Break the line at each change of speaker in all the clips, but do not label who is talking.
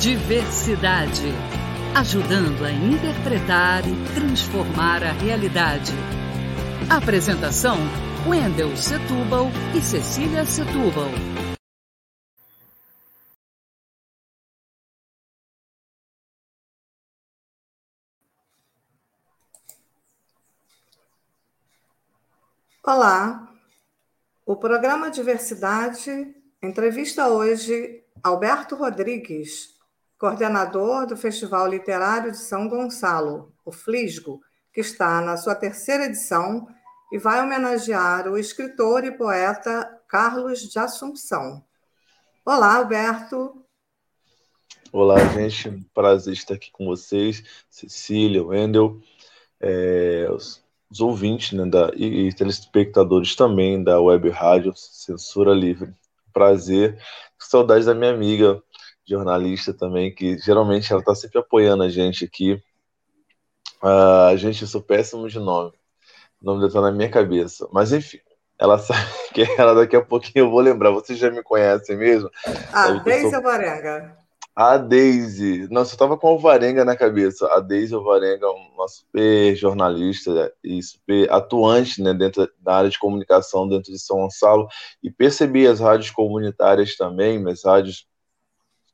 Diversidade. Ajudando a interpretar e transformar a realidade. Apresentação: Wendel Setúbal e Cecília Setúbal.
Olá, o programa Diversidade entrevista hoje Alberto Rodrigues, coordenador do Festival Literário de São Gonçalo, o FLISGO, que está na sua terceira edição e vai homenagear o escritor e poeta Carlos de Assunção. Olá, Alberto.
Olá, gente. Prazer estar aqui com vocês, Cecília, Wendel, é, os, os, ouvintes né, da, e, e telespectadores também da Web Rádio Censura Livre. Prazer. Saudades da minha amiga, jornalista também, que geralmente ela está sempre apoiando a gente aqui. Uh, gente, eu sou péssimo de nome. O nome dela tá na minha cabeça. Mas enfim, ela sabe que ela daqui a pouquinho eu vou lembrar. Vocês já me conhecem mesmo?
A Deise sou... Alvarenga.
A Deise. Nossa, eu tava com a Alvarenga na cabeça. A Deise Alvarenga é uma super jornalista e super atuante né, dentro da área de comunicação dentro de São Gonçalo. E percebi as rádios comunitárias também, as rádios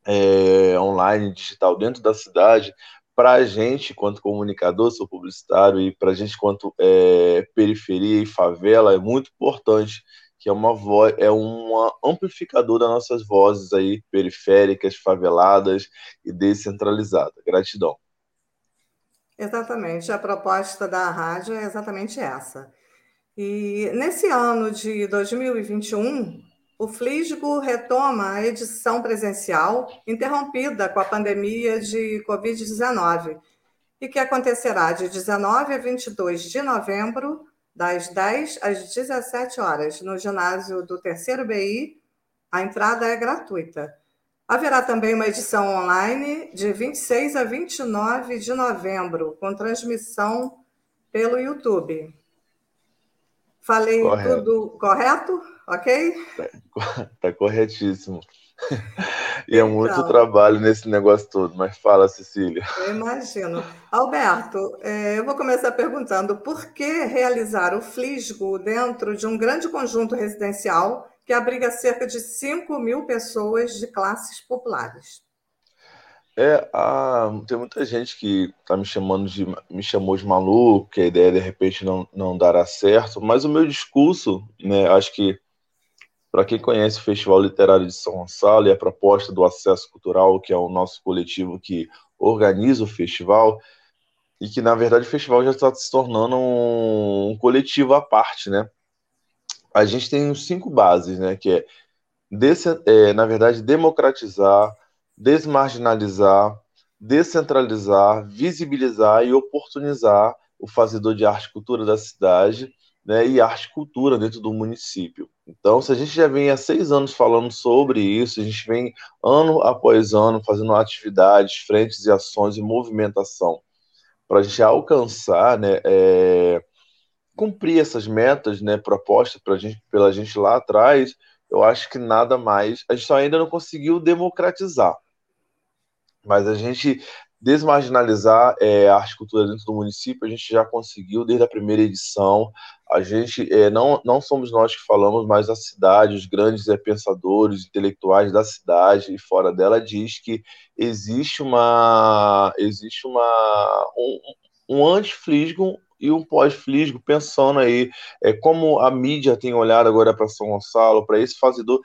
é, online, digital dentro da cidade, para a gente, quanto comunicador, sou publicitário, e para a gente, quanto é, periferia e favela, é muito importante que é uma voz, é uma amplificador das nossas vozes aí periféricas, faveladas e descentralizadas. Gratidão.
Exatamente, a proposta da rádio é exatamente essa. E nesse ano de 2021, o Flisgo retoma a edição presencial interrompida com a pandemia de Covid-19 e que acontecerá de 19 a 22 de novembro, das 10 às 17 horas, no ginásio do Terceiro BI. A entrada é gratuita. Haverá também uma edição online de 26 a 29 de novembro, com transmissão pelo YouTube. Falei correto. tudo correto? Ok?
Tá, tá corretíssimo. E é muito então. trabalho nesse negócio todo, mas fala, Cecília.
Eu imagino. Alberto, é, eu vou começar perguntando por que realizar o Flisgo dentro de um grande conjunto residencial que abriga cerca de 5 mil pessoas de classes populares?
É, ah, tem muita gente que tá me chamando de me chamou de maluco, que a ideia de repente não, não dará certo, mas o meu discurso, né, acho que para quem conhece o Festival Literário de São Gonçalo e a proposta do Acesso Cultural, que é o nosso coletivo que organiza o festival, e que na verdade o festival já está se tornando um, um coletivo à parte, né? A gente tem cinco bases, né? Que é, desse, é na verdade, democratizar, desmarginalizar, descentralizar, visibilizar e oportunizar o fazedor de arte e cultura da cidade né, e arte e cultura dentro do município. Então, se a gente já vem há seis anos falando sobre isso, a gente vem ano após ano fazendo atividades, frentes e ações e movimentação para a gente alcançar, né, é, cumprir essas metas, né, propostas pra gente, pela gente lá atrás, eu acho que nada mais, a gente só ainda não conseguiu democratizar. Mas a gente desmarginalizar é, a arte e cultura dentro do município, a gente já conseguiu desde a primeira edição. A gente, é, não, não somos nós que falamos, mas a cidade, os grandes é, pensadores, intelectuais da cidade e fora dela, diz que existe uma. Existe uma. Um, um anti-flisgo e um pós-flisgo, pensando aí é, como a mídia tem olhado agora para São Gonçalo, para esse fazedor,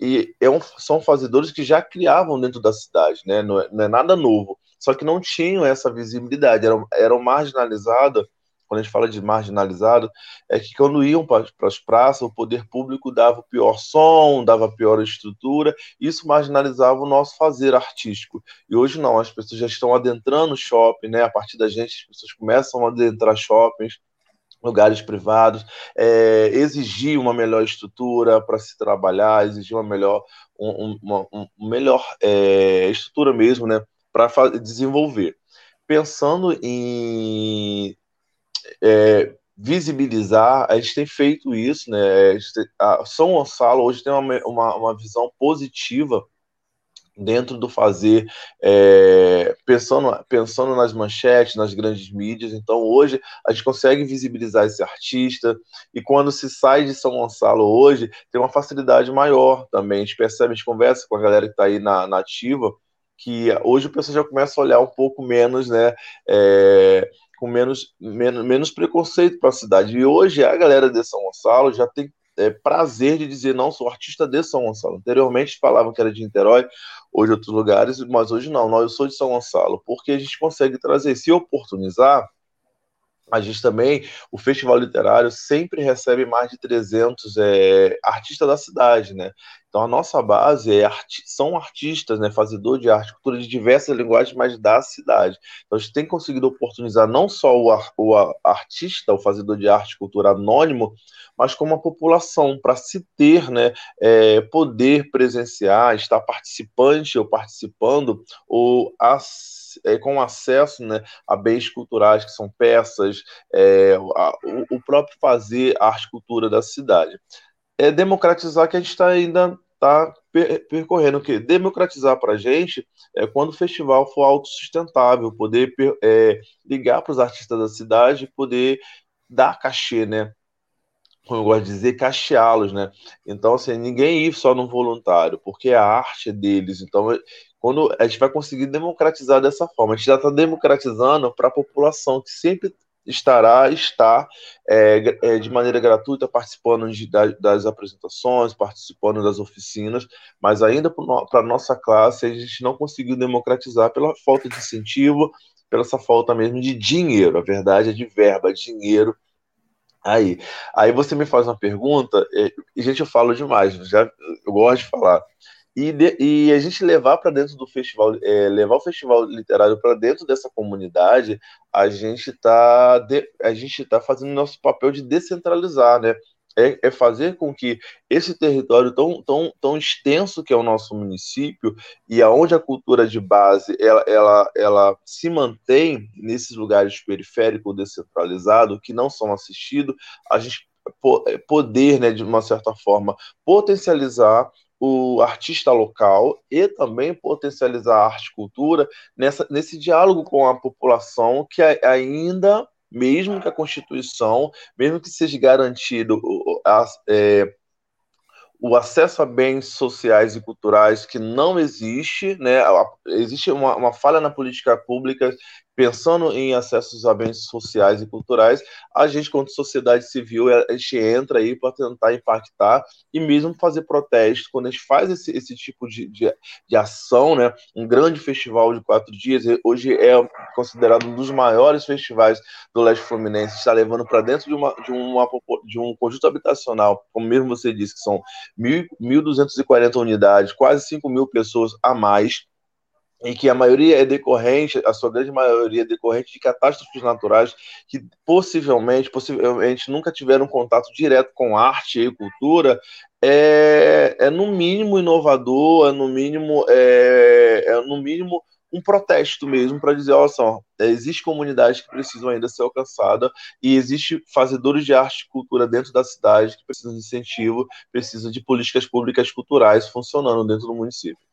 e é um, são fazedores que já criavam dentro da cidade, né? não, é, não é nada novo só que não tinham essa visibilidade, eram, eram marginalizadas. Quando a gente fala de marginalizado, é que quando iam para as praças, o poder público dava o pior som, dava pior estrutura, isso marginalizava o nosso fazer artístico. E hoje não, as pessoas já estão adentrando o shopping, né? A partir da gente, as pessoas começam a adentrar shoppings, lugares privados, é, exigir uma melhor estrutura para se trabalhar, exigir uma melhor, um, uma, um melhor é, estrutura mesmo, né? para desenvolver. Pensando em é, visibilizar, a gente tem feito isso, né? A São Gonçalo hoje tem uma, uma, uma visão positiva dentro do fazer, é, pensando, pensando nas manchetes, nas grandes mídias. Então, hoje, a gente consegue visibilizar esse artista, e quando se sai de São Gonçalo hoje, tem uma facilidade maior também. A gente percebe, a gente conversa com a galera que está aí na, na ativa, que hoje o pessoal já começa a olhar um pouco menos, né? É, com menos, menos, menos preconceito para a cidade. E hoje a galera de São Gonçalo já tem é, prazer de dizer, não, sou artista de São Gonçalo. Anteriormente falavam que era de Niterói, hoje outros lugares, mas hoje não, não, eu sou de São Gonçalo, porque a gente consegue trazer, se oportunizar, a gente também, o Festival Literário sempre recebe mais de 300 é, artistas da cidade, né? Então a nossa base é arti são artistas, né, fazedor de arte, cultura de diversas linguagens, mas da cidade. Então a gente tem conseguido oportunizar não só o, ar, o artista, o fazedor de arte, cultura anônimo, mas como a população, para se ter, né, é, poder presenciar, estar participante ou participando, ou é, com acesso né, a bens culturais, que são peças, é, a, o, o, próprio fazer arte cultura da cidade. É democratizar que a gente está ainda está per, percorrendo, que democratizar para a gente é quando o festival for autossustentável, poder é, ligar para os artistas da cidade, poder dar cachê, né? como eu gosto de dizer, cacheá-los, né? Então, assim, ninguém ir só no voluntário, porque a arte é deles. Então, quando a gente vai conseguir democratizar dessa forma, a gente já está democratizando para a população que sempre estará, está é, é, de maneira gratuita participando de, das apresentações, participando das oficinas, mas ainda para a nossa classe a gente não conseguiu democratizar pela falta de incentivo, pela essa falta mesmo de dinheiro. A verdade é de verba, dinheiro. Aí, aí você me faz uma pergunta, e, gente, eu falo demais, já eu gosto de falar. E, de, e a gente levar para dentro do festival, é, levar o festival literário para dentro dessa comunidade, a gente está a gente tá fazendo nosso papel de descentralizar, né? É, é, fazer com que esse território tão, tão, tão extenso que é o nosso município e aonde a cultura de base ela, ela, ela se mantém nesses lugares periféricos descentralizados que não são assistidos, a gente poder, né, de uma certa forma, potencializar o artista local e também potencializar a arte e cultura nessa, nesse diálogo com a população que ainda, mesmo que a Constituição, mesmo que seja garantido a, é, o acesso a bens sociais e culturais que não existe, né? Existe uma, uma falha na política pública pensando em acessos a bens sociais e culturais, a gente, como sociedade civil, a gente entra aí para tentar impactar e mesmo fazer protesto. Quando a gente faz esse, esse tipo de, de, de, ação, né, um grande festival de quatro dias, hoje é considerado um dos maiores festivais do leste fluminense, está levando para dentro de, uma, de, uma, de um conjunto habitacional, como mesmo você disse, que são 1.240 unidades, quase 5 mil pessoas a mais e que a maioria é decorrente, a sua grande maioria é decorrente de catástrofes naturais que possivelmente, possivelmente nunca tiveram contato direto com arte e cultura, é, é no mínimo inovador, é no mínimo, é, é no mínimo um protesto mesmo para dizer, olha só, existe comunidades que precisam ainda ser alcançadas e existe fazedores de arte e cultura dentro da cidade que precisam de incentivo, precisam de políticas públicas culturais funcionando dentro do município.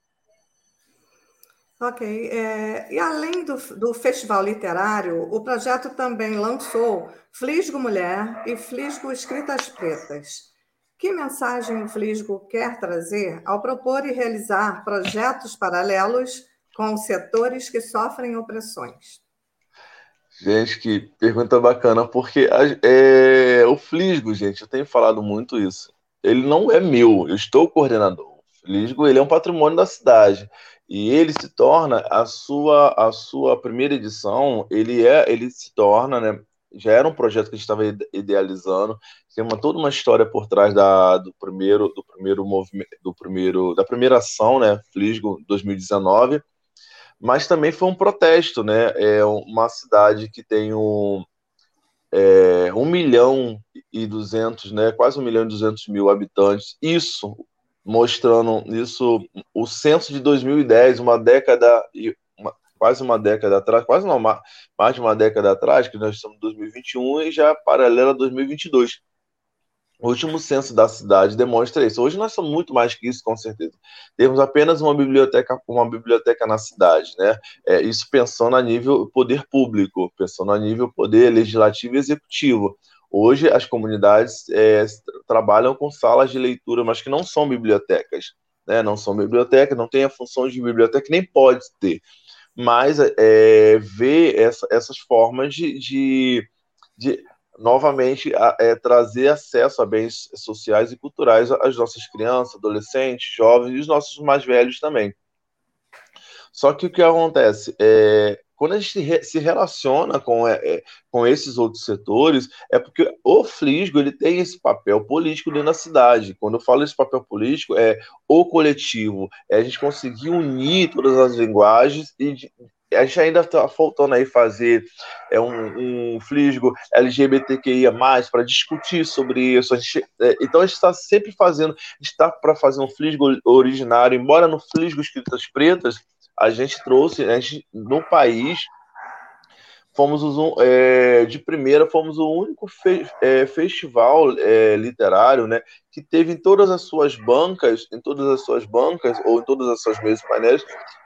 Ok. É, e além do, do Festival Literário, o projeto também lançou Flisgo Mulher e Flisgo Escritas Pretas. Que mensagem o Flisgo quer trazer ao propor e realizar projetos paralelos com setores que sofrem opressões?
Gente, que pergunta bacana, porque é, o Flisgo, gente, eu tenho falado muito isso. Ele não é meu, eu estou coordenador. O Flisgo ele é um patrimônio da cidade e ele se torna a sua a sua primeira edição ele é ele se torna né já era um projeto que a gente estava idealizando tem uma toda uma história por trás da do primeiro do primeiro movimento do primeiro da primeira ação né Flisgo 2019 mas também foi um protesto né é uma cidade que tem um é, 1 milhão e 200, né, quase 1 milhão e 200 mil habitantes. Isso mostrando isso, o censo de 2010, uma década e quase uma década atrás, quase não, mais de uma década atrás, que nós estamos em 2021 e já paralela a 2022. O último censo da cidade demonstra isso. Hoje nós somos muito mais que isso, com certeza. Temos apenas uma biblioteca, uma biblioteca na cidade, né? É, isso pensando a nível poder público, pensando a nível poder legislativo e executivo. Hoje as comunidades é, trabalham com salas de leitura, mas que não são bibliotecas, né? Não são bibliotecas, não tem a função de biblioteca, nem pode ter. Mas é, ver essa, essas formas de, de, de novamente é, trazer acesso a bens sociais e culturais às nossas crianças, adolescentes, jovens e os nossos mais velhos também. Só que o que acontece é quando a gente se relaciona com, é, é, com esses outros setores, é porque o Flisgo ele tem esse papel político dentro da cidade. Quando eu falo esse papel político, é o coletivo, é a gente conseguir unir todas as linguagens e a gente ainda está faltando aí fazer é, um, um flisgo LGBTQIA+, para discutir sobre isso. A gente, é, então a gente está sempre fazendo, está para fazer um flisgo originário, embora no flisgo Escritas Pretas, a gente trouxe, a gente, no país, fomos os, é, de primeira, fomos o único fe, é, festival é, literário né, que teve em todas as suas bancas, em todas as suas bancas, ou em todas as suas mesas painéis,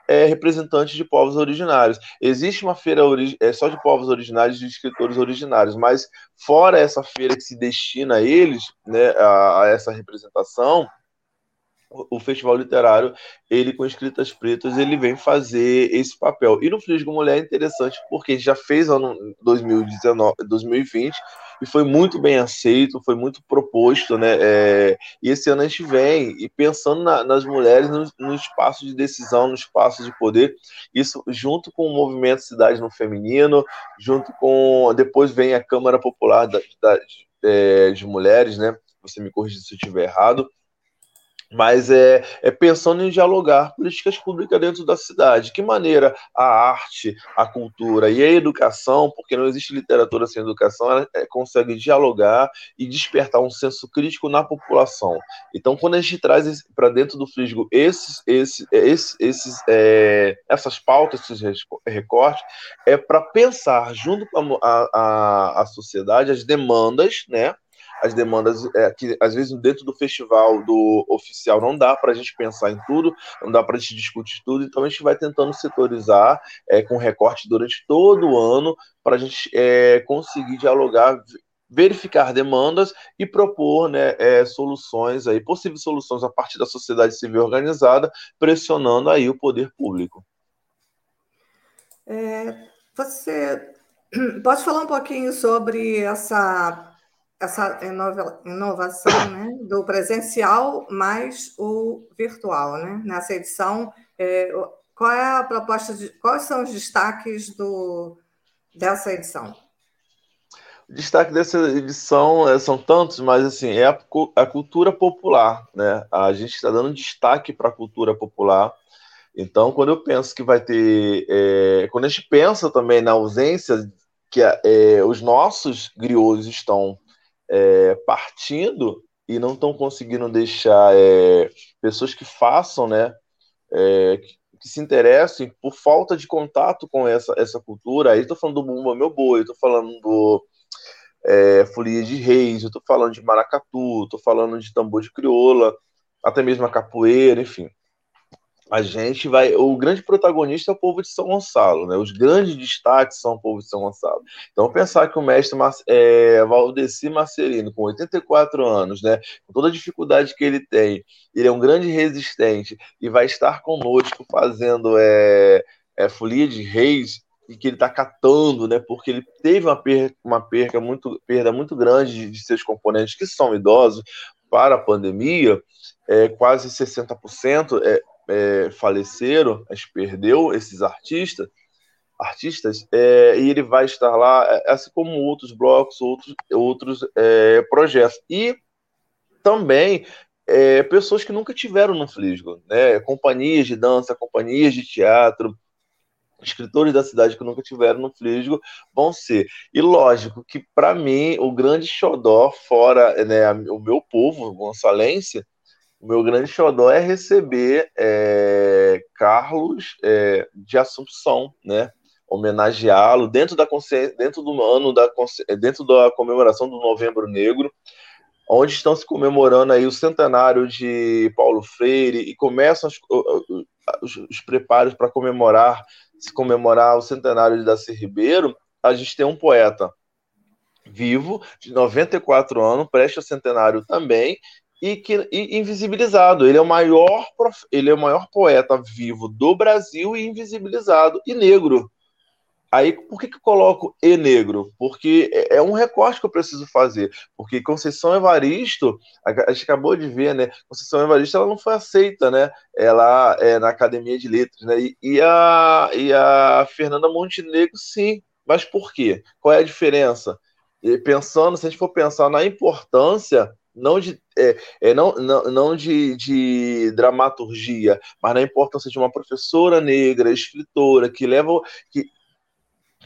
é, representantes de povos originários. Existe uma feira é, só de povos originários, de escritores originários, mas fora essa feira que se destina a eles, né, a, a essa representação, o festival literário, ele com escritas pretas, ele vem fazer esse papel. E no Flisgo Mulher é interessante porque já fez ano 2019, 2020 e foi muito bem aceito, foi muito proposto, né? É, e esse ano a gente vem e pensando na, nas mulheres no, no, espaço de decisão, no espaço de poder, isso junto com o movimento Cidade no Feminino, junto com depois vem a Câmara Popular da, da, é, de Mulheres, né? Você me corrija se eu estiver errado mas é, é, pensando em dialogar políticas públicas dentro da cidade. Que maneira a arte, a cultura e a educação, porque não existe literatura sem educação, ela é, consegue dialogar e despertar um senso crítico na população. Então, quando a gente traz para dentro do Frisgo esses, esses, esses, esses é, essas pautas, esses recortes, é para pensar junto com a, a, a sociedade as demandas, né? As demandas é, que às vezes dentro do festival do oficial não dá para a gente pensar em tudo, não dá para a gente discutir tudo, então a gente vai tentando setorizar é, com recorte durante todo o ano para a gente é, conseguir dialogar, verificar demandas e propor né, é, soluções aí, possíveis soluções a partir da sociedade civil organizada, pressionando aí o poder público.
É, você pode falar um pouquinho sobre essa essa inovação né, do presencial mais o virtual, né? Nessa edição, é, qual é a proposta de quais são os destaques do, dessa edição?
O destaque dessa edição é, são tantos, mas assim é a, a cultura popular, né? A gente está dando destaque para a cultura popular. Então, quando eu penso que vai ter, é, quando a gente pensa também na ausência que é, os nossos griots estão é, partindo e não estão conseguindo deixar é, pessoas que façam, né, é, que, que, se interessem por falta de contato com essa, essa cultura. Aí estou falando do Bumba Meu Boi, estou falando do é, Folia de Reis, estou falando de Maracatu, estou falando de tambor de crioula, até mesmo a capoeira, enfim a gente vai. O grande protagonista é o povo de São Gonçalo, né? Os grandes destaques são o povo de São Gonçalo. Então, pensar que o mestre é, Valdeci Marcelino, com 84 anos, né? Com toda a dificuldade que ele tem, ele é um grande resistente e vai estar conosco fazendo é, é, Folia de Reis e que ele está catando, né? Porque ele teve uma perca, uma perca muito, perda muito grande de, de seus componentes que são idosos para a pandemia, é, quase 60%. É, é, faleceram, a gente perdeu esses artistas, artistas, é, e ele vai estar lá, é, assim como outros blocos, outros, outros é, projetos. E também é, pessoas que nunca tiveram no Flisgo, né? companhias de dança, companhias de teatro, escritores da cidade que nunca tiveram no Flisgo vão ser. E lógico que, para mim, o grande xodó, fora né, o meu povo, gonçalense, meu grande xodó é receber é, Carlos é, de Assunção, né? Homenageá-lo dentro da dentro do ano da dentro da comemoração do Novembro Negro, onde estão se comemorando aí o centenário de Paulo Freire e começam os, os, os preparos para comemorar, se comemorar o centenário de Darcy Ribeiro, a gente tem um poeta vivo, de 94 anos, preste ao centenário também, e que e invisibilizado. Ele é o maior ele é o maior poeta vivo do Brasil e invisibilizado e negro. Aí, por que, que eu coloco e negro? Porque é, é um recorte que eu preciso fazer. Porque Conceição Evaristo, a gente acabou de ver, né? Conceição Evaristo, ela não foi aceita, né? Ela é na Academia de Letras, né? E, e, a, e a Fernanda Montenegro, sim. Mas por quê? Qual é a diferença? E pensando, se a gente for pensar na importância não de, é, é, não, não, não de, de dramaturgia, mas na importância de uma professora negra, escritora, que leva, que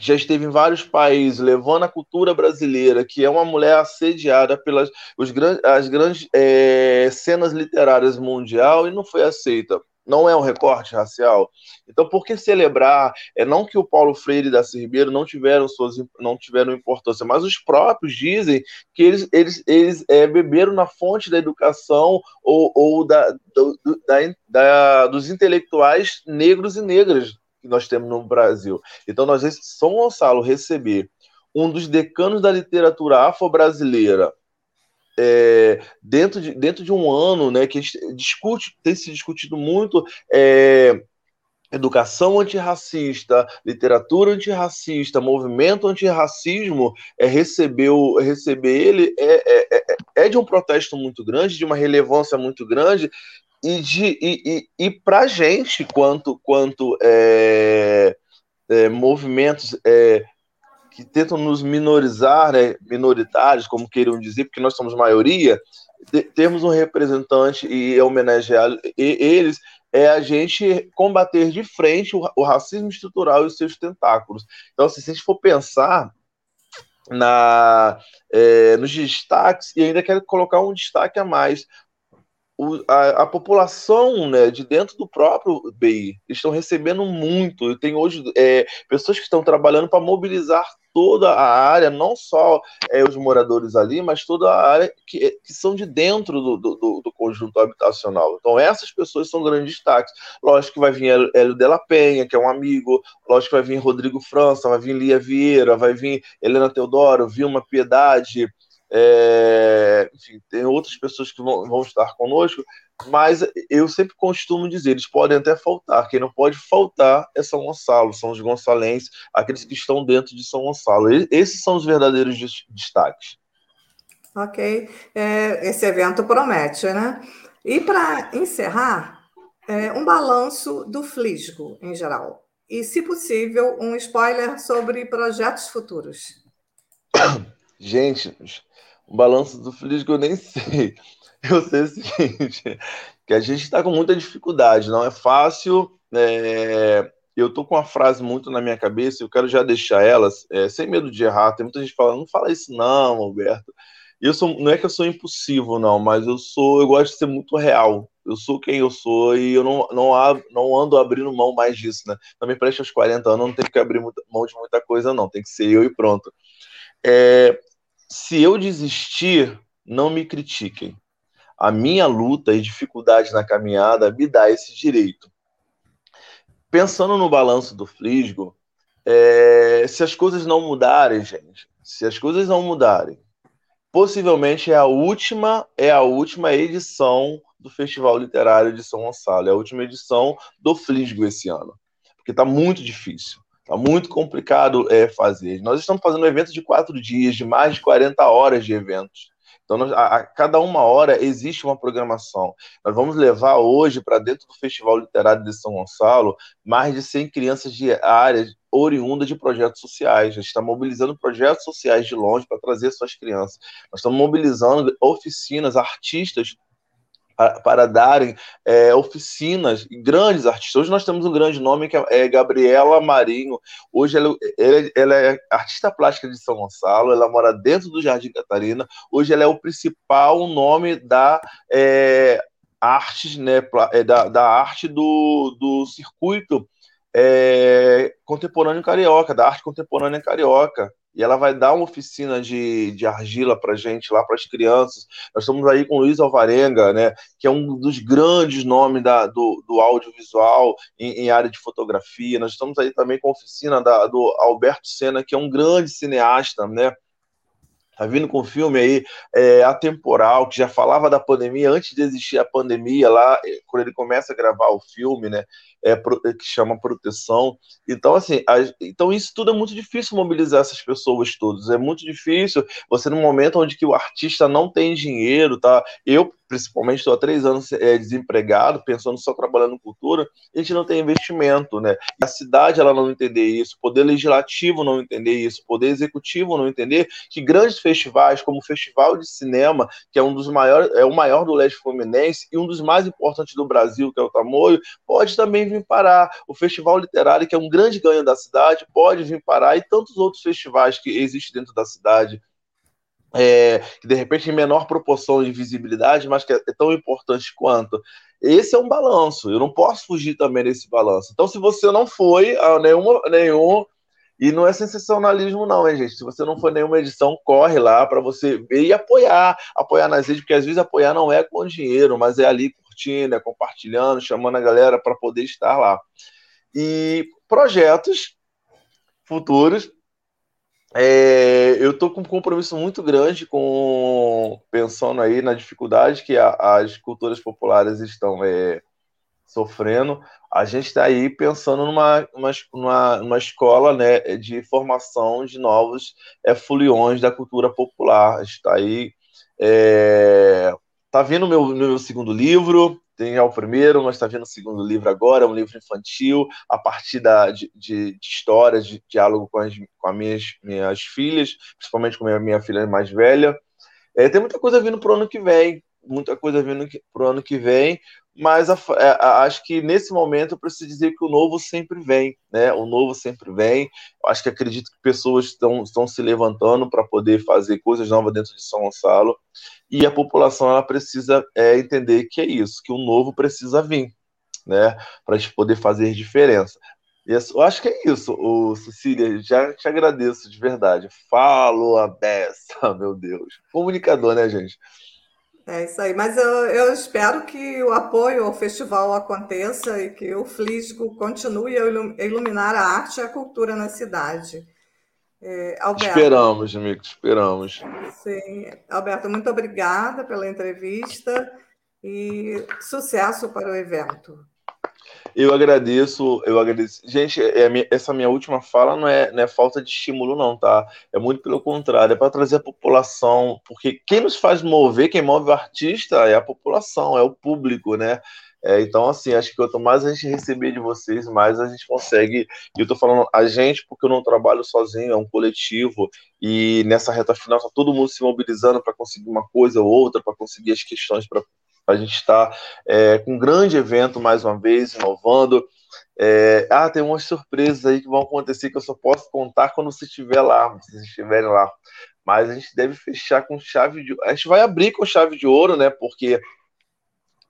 já esteve em vários países, levando a cultura brasileira, que é uma mulher assediada pelas os, as grandes é, cenas literárias mundial e não foi aceita não é um recorte racial. Então, por que celebrar? É não que o Paulo Freire e da Ribeiro não tiveram suas não tiveram importância, mas os próprios dizem que eles, eles, eles é, beberam na fonte da educação ou, ou da, do, da, da, dos intelectuais negros e negras que nós temos no Brasil. Então, nós São Gonçalo receber um dos decanos da literatura afro-brasileira é, dentro, de, dentro de um ano, né, que discute, tem se discutido muito é, educação antirracista, literatura antirracista, movimento antirracismo, é, recebeu, receber ele é, é, é, é, de um protesto muito grande, de uma relevância muito grande, e, de, e, e, para gente, quanto, quanto é, é, movimentos é, que tentam nos minorizar, né, minoritários, como queiram dizer, porque nós somos maioria, termos um representante e homenagear eles é a gente combater de frente o, o, racismo estrutural e os seus tentáculos. Então, assim, se a gente for pensar na, é, nos destaques, e ainda quero colocar um destaque a mais, o, a, a, população né, de dentro do próprio BI estão recebendo muito. Tenho hoje é, pessoas que estão trabalhando para mobilizar toda a área, não só é, os moradores ali, mas toda a área que, que são de dentro do, do, do, conjunto habitacional. Então, essas pessoas são grandes destaques. Lógico que vai vir Hélio Della Penha, que é um amigo, lógico que vai vir Rodrigo França, vai vir Lia Vieira, vai vir Helena Teodoro, Vilma Piedade, é, enfim, tem outras pessoas que vão, vão estar conosco, mas eu sempre costumo dizer, eles podem até faltar. Quem não pode faltar é São Gonçalo, são os gonçalenses, aqueles que estão dentro de São Gonçalo. Esses são os verdadeiros destaques.
Ok. É, esse evento promete, né? E para encerrar, é, um balanço do Flisgo em geral. E, se possível, um spoiler sobre projetos futuros.
Gente, o balanço do Flisgo eu nem sei. Eu sei o seguinte, que a gente está com muita dificuldade, não é fácil. É... Eu estou com uma frase muito na minha cabeça, eu quero já deixar elas, é, sem medo de errar. Tem muita gente falando, não fala isso não, Alberto. Eu sou, não é que eu sou impulsivo, não, mas eu sou, eu gosto de ser muito real. Eu sou quem eu sou e eu não, não, não ando abrindo mão mais disso, né? Também preste aos 40 anos, não tem que abrir muita, mão de muita coisa, não. Tem que ser eu e pronto. É, se eu desistir, não me critiquem. A minha luta e dificuldade na caminhada me dá esse direito. Pensando no balanço do Flisgo, é, se as coisas não mudarem, gente, se as coisas não mudarem, possivelmente é a última é a última edição do Festival Literário de São Gonçalo, é a última edição do Flisgo esse ano, porque está muito difícil. Tá muito complicado é, fazer. Nós estamos fazendo um evento de quatro dias, de mais de 40 horas de eventos. Então, nós, a, a, cada uma hora existe uma programação. Nós vamos levar hoje para dentro do Festival Literário de São Gonçalo mais de 100 crianças de áreas oriundas de projetos sociais. A gente está mobilizando projetos sociais de longe para trazer suas crianças. Nós estamos mobilizando oficinas, artistas para, darem é, oficinas, grandes artistas. Hoje nós temos um grande nome que é Gabriela Marinho. Hoje ela, ela, ela, é artista plástica de São Gonçalo, ela mora dentro do Jardim Catarina. Hoje ela é o principal nome da é, arte, né, é, da, da arte do, do circuito é, contemporâneo carioca, da arte contemporânea carioca. E ela vai dar uma oficina de, de argila para gente lá para as crianças. Nós estamos aí com o Luiz Alvarenga, né, que é um dos grandes nomes da, do, do audiovisual em, em, área de fotografia. Nós estamos aí também com a oficina da, do Alberto Senna, que é um grande cineasta, né, Tá vindo com um filme aí é, atemporal, que já falava da pandemia antes de existir a pandemia, lá, é, quando ele começa a gravar o filme, né? É, que chama Proteção. Então, assim, a, então isso tudo é muito difícil mobilizar essas pessoas todas. É muito difícil você, num momento onde que o artista não tem dinheiro, tá? Eu, principalmente estou há três anos é, desempregado, pensando só trabalhando cultura, a gente não tem investimento, né? A cidade ela não entender isso, o poder legislativo não entender isso, o poder executivo não entender que grandes festivais, como o Festival de Cinema, que é um dos maiores, é o maior do leste fluminense e um dos mais importantes do Brasil, que é o Tamoio, pode também vir parar. O Festival Literário, que é um grande ganho da cidade, pode vir parar e tantos outros festivais que existem dentro da cidade é, que de repente em menor proporção de visibilidade, mas que é, é tão importante quanto. Esse é um balanço, eu não posso fugir também desse balanço. Então, se você não foi a nenhuma, nenhum, e não é sensacionalismo, não, hein, gente? Se você não foi nenhuma edição, corre lá para você ver e apoiar, apoiar nas redes, porque às vezes apoiar não é com dinheiro, mas é ali curtindo, é compartilhando, chamando a galera para poder estar lá. E projetos futuros é, eu estou com um compromisso muito grande com pensando aí na dificuldade que a, as culturas populares estão é, sofrendo. A gente está aí pensando numa, uma, numa escola né, de formação de novos é, da cultura popular. Está aí. É, tá vindo meu, meu segundo livro, tem o primeiro, mas está vendo o segundo livro agora, é um livro infantil, a partir da, de, de, de histórias, de diálogo com as, com as minhas, minhas filhas, principalmente com a minha, minha filha mais velha. É, tem muita coisa vindo para o ano que vem, muita coisa vindo para o ano que vem, mas a, é, a, acho que nesse momento eu preciso dizer que o novo sempre vem, né? O novo sempre vem. Eu acho que acredito que pessoas estão, estão se levantando para poder fazer coisas novas dentro de São Gonçalo e a população ela precisa é, entender que é isso, que o novo precisa vir, né? Para a gente poder fazer diferença. Eu acho que é isso, o Cecília. Já te agradeço de verdade. Falo a beça, meu Deus. Comunicador, né, gente?
É isso aí, mas eu, eu, espero que o apoio ao festival aconteça e que o Flisgo continue a iluminar a arte e a cultura na cidade.
É, Alberto, esperamos, amigo, esperamos.
Sim. Alberto, muito obrigada pela entrevista e sucesso para o evento.
Eu agradeço, eu agradeço. Gente, é essa minha última fala não é, não é falta de estímulo, não, tá? É muito pelo contrário, é para trazer a população, porque quem nos faz mover, quem move o artista é a população, é o público, né? É, então, assim, acho que quanto mais a gente receber de vocês, mais a gente consegue. E eu tô falando a gente, porque eu não trabalho sozinho, é um coletivo, e nessa reta final tá todo mundo se mobilizando para conseguir uma coisa ou outra, para conseguir as questões para a gente está é, com um grande evento mais uma vez, inovando. É, ah, tem umas surpresas aí que vão acontecer que eu só posso contar quando você estiver lá, vocês estiverem lá. Mas a gente deve fechar com chave de. A gente vai abrir com chave de ouro, né? Porque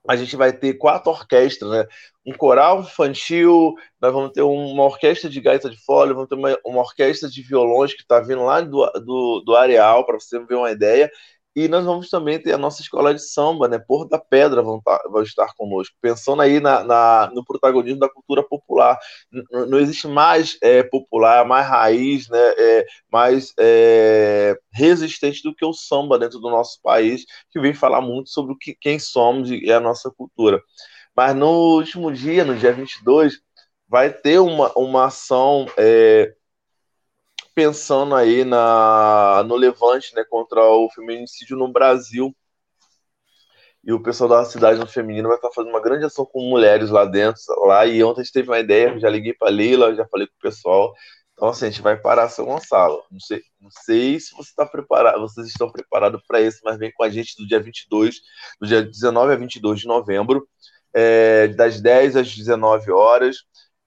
a gente vai ter quatro orquestras, né? Um coral infantil, nós vamos ter uma orquestra de gaita de fole, vamos ter uma, uma orquestra de violões que está vindo lá do, do, do Areal, para você ver uma ideia, e nós vamos também ter a nossa escola de samba, né? Porto da Pedra vão, tá, vão estar conosco, pensando aí na, na, no protagonismo da cultura popular. N não existe mais é, popular, mais raiz, né? É, mais é, resistente do que o samba dentro do nosso país, que vem falar muito sobre o que, quem somos e a nossa cultura. Mas no último dia, no dia 22, vai ter uma, uma ação é, pensando aí na, no levante né, contra o feminicídio no Brasil. E o pessoal da cidade no feminino vai estar fazendo uma grande ação com mulheres lá dentro. Lá, e ontem a gente teve uma ideia, já liguei para Leila, já falei com o pessoal. Então, assim, a gente vai parar São Gonçalo. Não sei, não sei se você está preparado, vocês estão preparados para isso, mas vem com a gente do dia 22, do dia 19 a 22 de novembro, é, das 10 às 19 horas,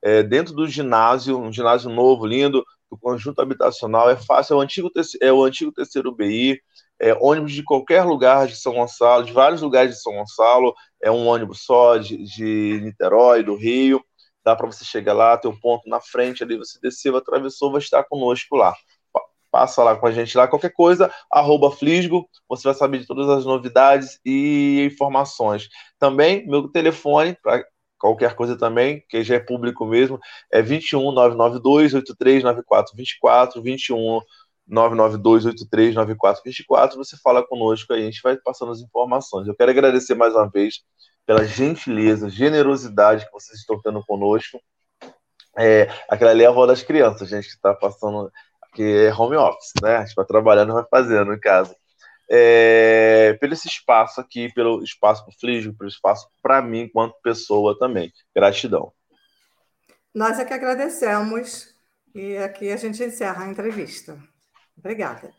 é, dentro do ginásio, um ginásio novo, lindo, do conjunto habitacional é fácil, é o antigo, é o antigo terceiro BI, é ônibus de qualquer lugar de São Gonçalo, de vários lugares de São Gonçalo, é um ônibus só de, de Niterói, do Rio, dá para você chegar lá, tem um ponto na frente ali, você desceu, atravessou, vai estar conosco lá. passa lá com a gente lá. Qualquer coisa, arroba Flisgo, você vai saber de todas as novidades e informações. Também, meu telefone, qualquer coisa também, que já é público mesmo, é 21 992 83 9424, 21 992839424. Você fala conosco aí, a gente vai passando as informações. Eu quero agradecer mais uma vez pela gentileza, generosidade que vocês estão tendo conosco. É, aquela ali é a avó das crianças, gente, que está passando, que é home office, né? A gente vai trabalhando vai fazendo em casa. É, pelo esse espaço aqui, pelo espaço para o Flígio, pelo espaço para mim, enquanto pessoa também. Gratidão.
Nós é que agradecemos e aqui a gente encerra a entrevista. Obrigada.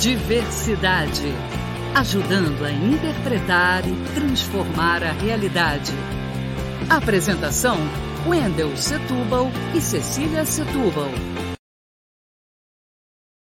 Diversidade. Ajudando a interpretar e transformar a realidade. Apresentação: Wendel Setúbal e Cecília Setúbal.